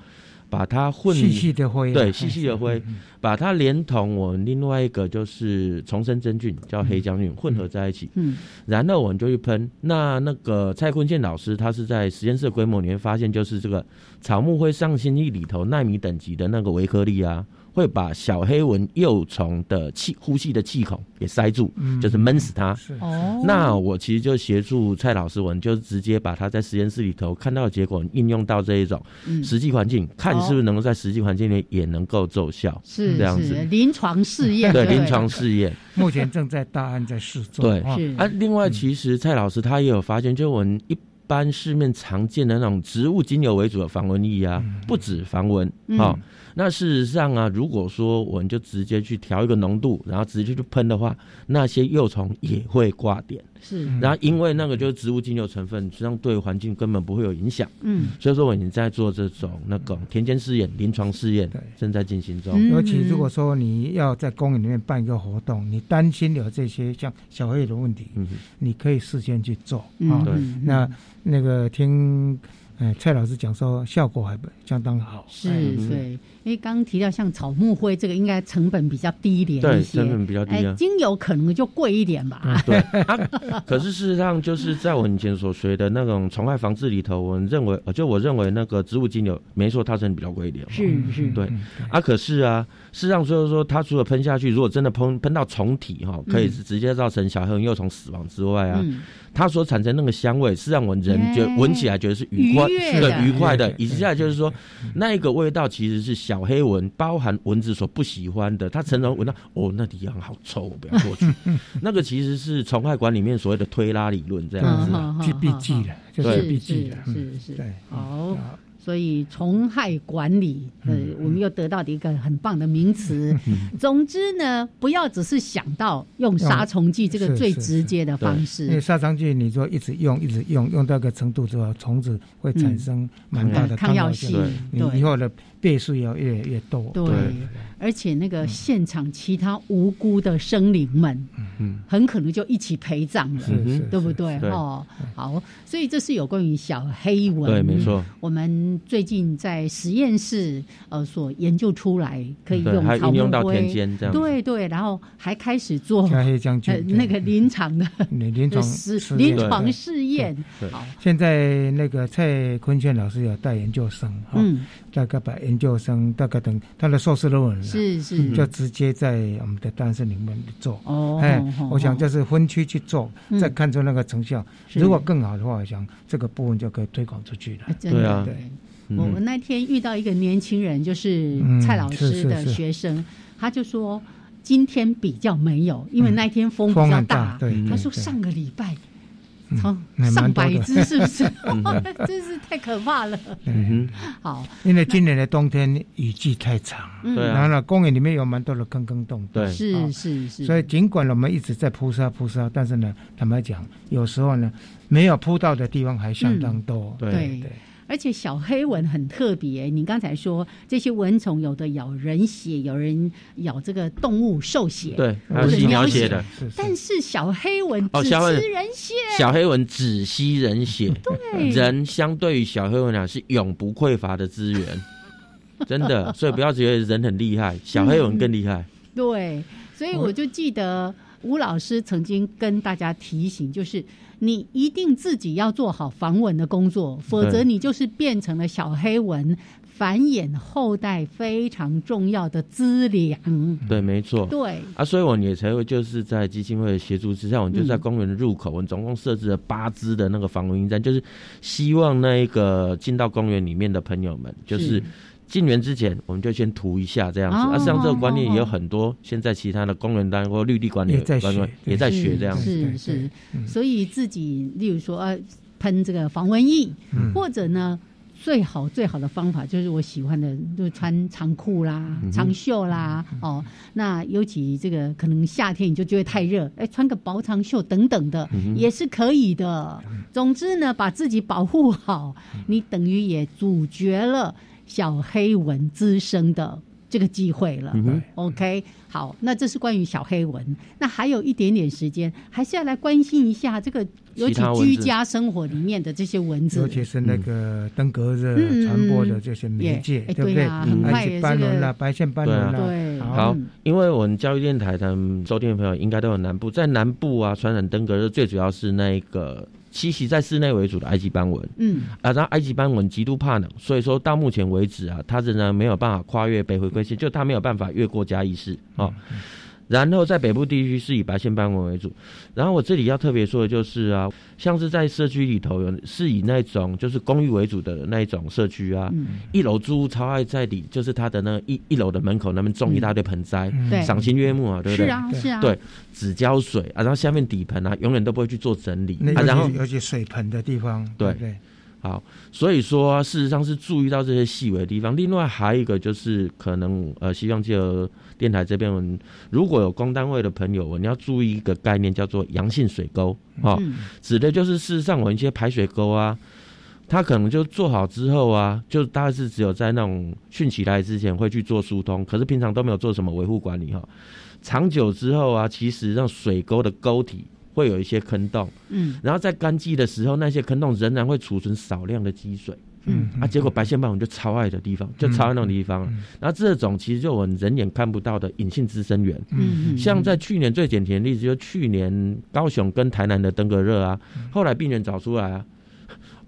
把它混细细的灰对细细的灰，把它连同我们另外一个就是重生真菌叫黑浆菌混合在一起，嗯，然后我们就去喷。那那个蔡坤健老师他是在实验室规模里面发现，就是这个草木灰上清液里头纳米等级的那个微颗粒啊。会把小黑蚊幼虫的气呼吸的气孔给塞住，嗯就是闷死它。哦，那我其实就协助蔡老师，我们就直接把他在实验室里头看到的结果应用到这一种嗯实际环境，看是不是能够在实际环境里也能够奏效，是这样子是。临床试验，不对临床试验，目前正在大案在试做。对啊是啊。另外，其实蔡老师他也有发现，就我们一般市面常见的那种植物精油为主的防蚊液啊，不止防蚊嗯哦。那事实上啊，如果说我们就直接去调一个浓度，然后直接去喷的话，那些幼虫也会挂点。是。然后因为那个就是植物精油成分，实际上对环境根本不会有影响。嗯，所以说我已经在做这种那种田间试验、临床试验，正在进行中。嗯。尤其如果说你要在公园里面办一个活动，你担心有这些像小黑的问题，嗯，你可以事先去做嗯。啊。对。嗯。那那个听哎蔡老师讲说效果还不相当好，是哎对，因为刚刚提到像草木灰这个，应该成本比较低一点对一些，成本比较低啊。哎，精油可能就贵一点吧。对。啊，可是事实上就是在我以前所学的那种虫害防治里头，我认为，呃就我认为那个植物精油，没错，它成本比较贵一点。是是，对。啊，可是啊，事实上就是说，它除了喷下去，如果真的喷喷到虫体哈，可以直接造成小黑蚊幼虫死亡之外啊，嗯。它所产生那个香味，是让我们人觉哎。闻起来觉得是愉快、的。对愉快的。以及下来就是说，那一个味道其实是小黑蚊包含蚊子所不喜欢的，它常常闻到哦，那地方好臭，我不要过去。那个其实是虫害馆里面所谓的推拉理论这样子。嗯去避忌的，就是避忌的。是嗯是是对，好。所以虫害管理，呃，我们又得到的一个很棒的名词。总之呢，不要只是想到用杀虫剂这个最直接的方因为式，杀虫剂你说一直用一直用，用到一个程度之后，虫子会产生蛮大的抗药性性，你对以后的倍数要越来越多。对，而且那个现场其他无辜的生灵们，嗯，很可能就一起陪葬了，是是对不对？对哦，好，所以这是有关于小黑文，对没错。我们最近在实验室呃所研究出来，可以用草木灰田间这样对对，然后还开始做加黑将军呃那个临床的临 临床 实试验。临床试验，对好，现在那个蔡坤炫老师有带研究生，哈嗯，大概把研究生大概等他的硕士论文了是是就直接在我们的单身里面做。哦哎哦，我想就是分区去做嗯，再看出那个成效。如果更好的话，我想这个部分就可以推广出去了。真的对啊对。我我那天遇到一个年轻人，就是嗯蔡老师的学生，他就说今天比较没有，因为那天风比较大。对他说上个礼拜。嗯上百只是不是？嗯？真是太可怕了。嗯。好，因为今年的冬天雨季太长，嗯。然后呢，公园里面有蛮多的坑坑洞洞，对。是啊是是，所以尽管我们一直在铺沙铺沙，但是呢，坦白讲，有时候呢，没有铺到的地方还相当多。对。对对，而且小黑蚊很特别，你刚才说这些蚊虫有的咬人血，有人咬这个动物兽血，对，还有或者吸鸟鸟血的，但是小黑蚊只哦小黑吃人血，小黑蚊只吸人血，对。人相对于小黑蚊来讲是永不匮乏的资源，真的，所以不要觉得人很厉害，小黑蚊更厉害。对，所以我就记得吴老师曾经跟大家提醒，就是你一定自己要做好防蚊的工作，否则你就是变成了小黑蚊繁衍后代非常重要的资粮。对，没错。对啊，所以我们也才会就是在基金会的协助之下，我们就在公园的入口，我们总共设置了八支的那个防蚊站，就是希望那一个进到公园里面的朋友们，就是进园之前，我们就先涂一下这样子。啊，像这个观念也有很多，现在其他的公园单位或绿地管理单位也在学这样子。是是，所以自己例如说呃喷这个防蚊液，或者呢。最好最好的方法就是我喜欢的，就穿长裤啦、长袖啦，哦，那尤其这个可能夏天你就觉得太热，哎，穿个薄长袖等等的也是可以的。总之呢，把自己保护好，你等于也阻绝了小黑蚊滋生的这个机会了。OK，好，那这是关于小黑蚊。那还有一点点时间，还是要来关心一下这个。尤其居家生活里面的这些蚊子，尤其是那个登革热传播的这些媒介，对不对？白线斑纹啦，白线斑纹啦。对，好，因为我们教育电台的收听的朋友应该都有南部，在南部啊，传染登革热最主要是那个栖息在室内为主的埃及斑纹。嗯，啊，然后埃及斑纹极度怕冷，所以说到目前为止啊，它仍然没有办法跨越北回归线，就它没有办法越过嘉义市啊。然后在北部地区是以白线斑纹为主，然后我这里要特别说的就是啊，像是在社区里头有是以那种就是公寓为主的那一种社区啊，一楼租屋超爱在里，就是他的那一一楼的门口那边种一大堆盆栽，赏心悦目啊，对不对？是啊，是啊。对，只浇水啊，然后下面底盆啊，永远都不会去做整理啊，然后尤其水盆的地方，对对。好，所以说事实上是注意到这些细微的地方。另外还有一个就是可能呃，希望借由电台这边，如果有公单位的朋友，你要注意一个概念，叫做阳性水沟啊，指的就是事实上有一些排水沟啊，它可能就做好之后啊，就大概是只有在那种汛期来之前会去做疏通，可是平常都没有做什么维护管理哈。长久之后啊，其实让水沟的沟体。会有一些坑洞，嗯，然后在干季的时候，那些坑洞仍然会储存少量的积水，嗯，啊，结果白线斑纹就超爱的地方，就超爱那种地方，然后这种其实就我们人眼看不到的隐性滋生源，嗯嗯，像在去年最典型的例子，就去年高雄跟台南的登革热啊，后来病人找出来啊。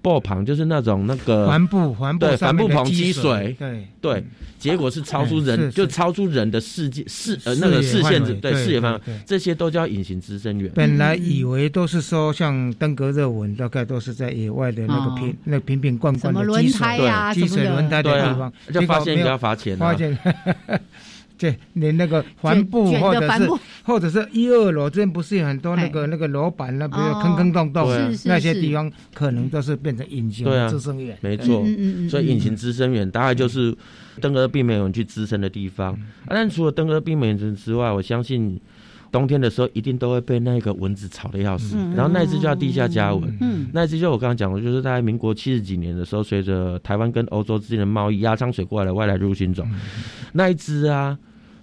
布棚就是那种那个帆布，帆布对帆布棚积水，对对，结果是超出人，就超出人的世界视呃那个视线对视野范围，这些都叫隐形滋生源。本来以为都是说像登革热蚊，大概都是在野外的。那个瓶那瓶瓶罐罐的积水积水轮胎的地方，就发现要罚钱，发现。对，连那个帆布或者是或者是一二楼这边不是有很多那个那个楼板那比如坑坑洞洞，那些地方可能都是变成隐形滋生源。没错，所以隐形滋生源大概就是登革病媒蚊去滋生的地方。但除了登革病媒蚊之外，我相信冬天的时候一定都会被那个蚊子吵得要死。然后那一只叫地下家蚊，那一只就我刚刚讲的，就是在民国七十几年的时候，随着台湾跟欧洲之间的贸易，压舱水过来的外来入侵种，那一只啊。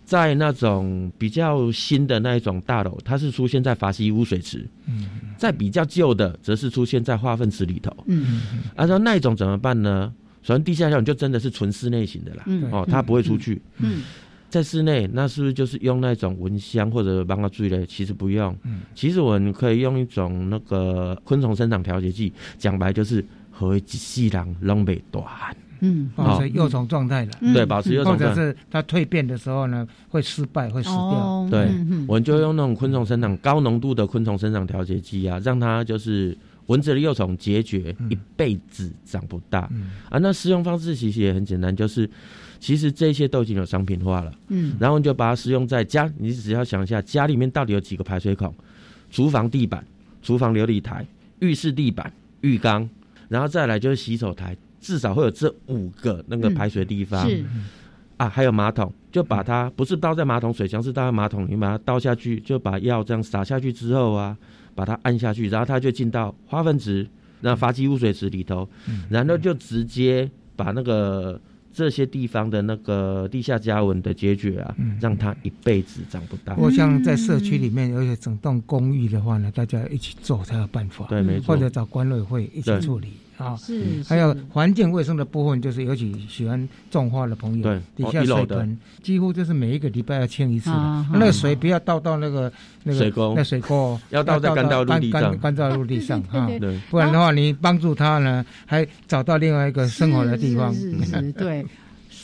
在那种比较新的那一种大楼，它是出现在法西污水池；在比较旧的，则是出现在化粪池里头。嗯，按照那一种怎么办呢？首先，地下校就真的是纯室内型的啦。哦，它不会出去。嗯，在室内，那是不是就是用那种蚊香或者帮它注意嘞？其实不用。嗯，其实我们可以用一种那个昆虫生长调节剂，讲白就是和几细狼拢被短。嗯，保持幼虫状态了，对，保持幼虫状态，或者是它蜕变的时候呢，会失败，会死掉。对，我们就用那种昆虫生长高浓度的昆虫生长调节剂啊，让它就是蚊子的幼虫孑绝，一辈子长不大。啊，那使用方式其实也很简单，就是其实这些都已经有商品化了。嗯，然后你就把它使用在家，你只要想一下家里面到底有几个排水孔，厨房地板、厨房琉璃台、浴室地板、浴缸，然后再来就是洗手台。至少会有这五个那个排水地方，是。啊，还有马桶，就把它不是倒在马桶水箱，是倒在马桶里，把它倒下去，就把药这样撒下去之后啊，把它按下去，然后它就进到花分池，那发基污水池里头，然后就直接把那个这些地方的那个地下加蚊的解决啊，让它一辈子长不大。我像在社区里面，而且整栋公寓的话呢，大家一起做才有办法，对，没错，或者找管委会一起处理。啊。是，还有环境卫生的部分，就是尤其喜欢种花的朋友，对，底下水盆几乎就是每一个礼拜要清一次，那个水不要倒到那个那个水沟，那水沟 要倒在干燥陆地上，干燥陆地上哈，对，不然的话你帮助他呢，还找到另外一个生活的地方，是是，对。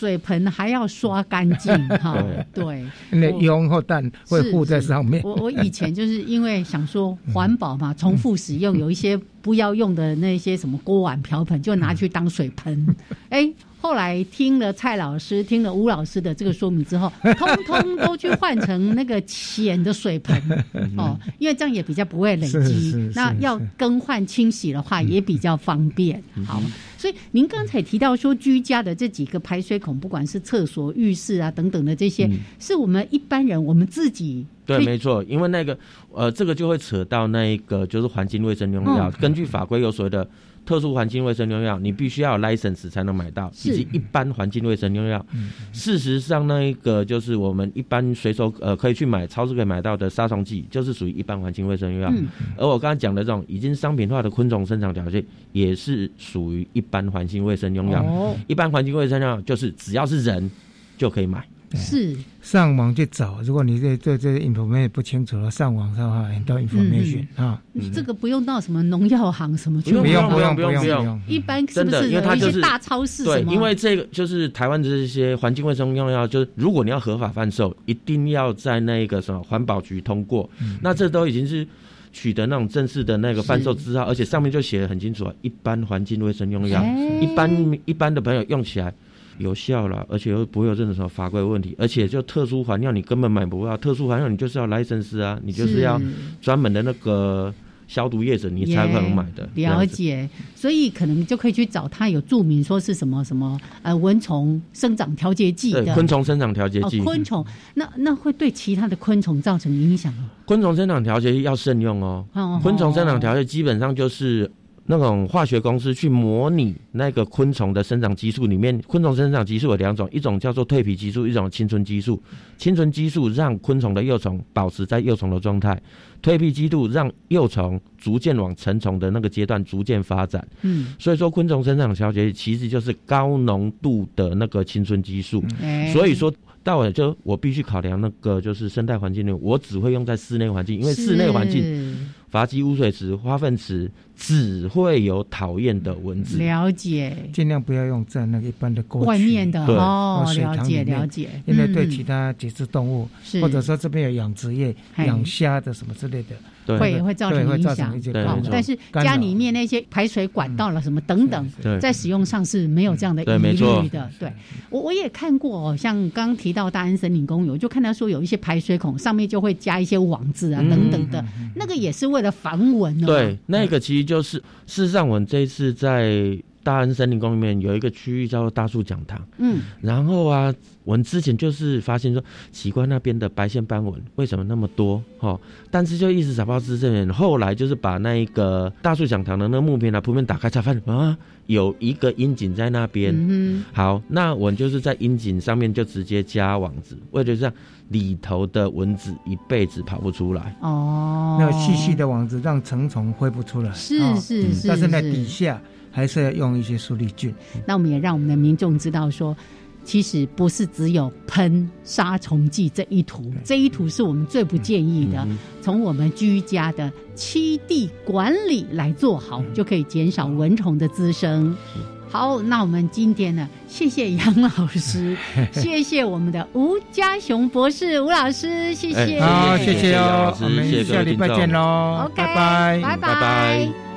水盆还要刷干净哈，对，那用后蛋会附在上面。我我以前就是因为想说环保嘛，重复使用，有一些不要用的那些什么锅碗瓢盆，就拿去当水盆，哎。后来听了蔡老师、听了吴老师的这个说明之后，通通都去换成那个浅的水盆 哦，因为这样也比较不会累积。那要更换清洗的话也比较方便。好，所以您刚才提到说居家的这几个排水孔，不管是厕所、浴室啊等等的这些，是我们一般人我们自己对，没错，因为那个呃，这个就会扯到那一个就是环境卫生用药，根据法规有所谓的。特殊环境卫生用药，你必须要有 license 才能买到，以及一般环境卫生用药。事实上，那一个就是我们一般随手呃可以去买超市可以买到的杀虫剂，就是属于一般环境卫生用药。而我刚才讲的这种已经商品化的昆虫生长调节，也是属于一般环境卫生用药。一般环境卫生用药就是只要是人就可以买。是。上网去找，如果你对对这 information 不清楚了，上网上话很多 information 啊，这个不用到什么农药行什么，不用不用不用不用不用，一般真的因为它就是大超市对，因为这个就是台湾的这些环境卫生用药，就是如果你要合法贩售，一定要在那个什么环保局通过，那这都已经是取得那种正式的那个贩售字号，而且上面就写的很清楚啊，一般环境卫生用药，一般一般的朋友用起来。有效了，而且又不会有任何什么法规问题，而且就特殊环境你根本买不到，特殊环境你就是要来生师啊，你就是要专门的那个消毒液子，你才可能买的。了解，所以可能就可以去找他有注明说是什么什么呃蚊虫生长调节剂的昆虫生长调节剂。昆虫那那会对其他的昆虫造成影响吗？昆虫生长调节剂要慎用哦。昆虫生长调节基本上就是。那种化学公司去模拟那个昆虫的生长激素里面，昆虫生长激素有两种，一种叫做蜕皮激素，一种青春激素。青春激素让昆虫的幼虫保持在幼虫的状态，蜕皮激素让幼虫逐渐往成虫的那个阶段逐渐发展。嗯，所以说昆虫生长调节其实就是高浓度的那个青春激素。所以说到我就我必须考量那个就是生态环境内，我只会用在室内环境，因为室内环境。伐基污水池、化粪池只会有讨厌的蚊子。了解，尽量不要用在那个一般的沟外面的哦。了解，了解。因为对其他节肢动物，或者说这边有养殖业、养虾的什么之类的。会会造成影响，但是家里面那些排水管道了什么等等，在使用上是没有这样的疑虑的。对，我我也看过，像刚提到大安森林公园，我就看到说有一些排水孔上面就会加一些网子啊等等的，那个也是为了防蚊。对，那个其实就是事实上，我们这次在。大安森林公园里面有一个区域叫做大树讲堂，嗯，然后啊，我们之前就是发现说，奇怪那边的白线斑纹为什么那么多？哈，但是就一直找不到支证。后来就是把那一个大树讲堂的那个木片啊铺面打开，才发现啊，有一个阴井在那边。嗯，好，那我们就是在阴井上面就直接加网子，为了让里头的蚊子一辈子跑不出来。哦，那细细的网子让成虫飞不出来。是是是，但是在底下。还是要用一些苏力菌。那我们也让我们的民众知道说，其实不是只有喷杀虫剂这一图，这一图是我们最不建议的。从我们居家的七地管理来做好，就可以减少蚊虫的滋生。好，那我们今天呢，谢谢杨老师，谢谢我们的吴家雄博士吴老师，谢谢，好，谢谢哦，我们下礼拜见喽，拜拜，拜拜。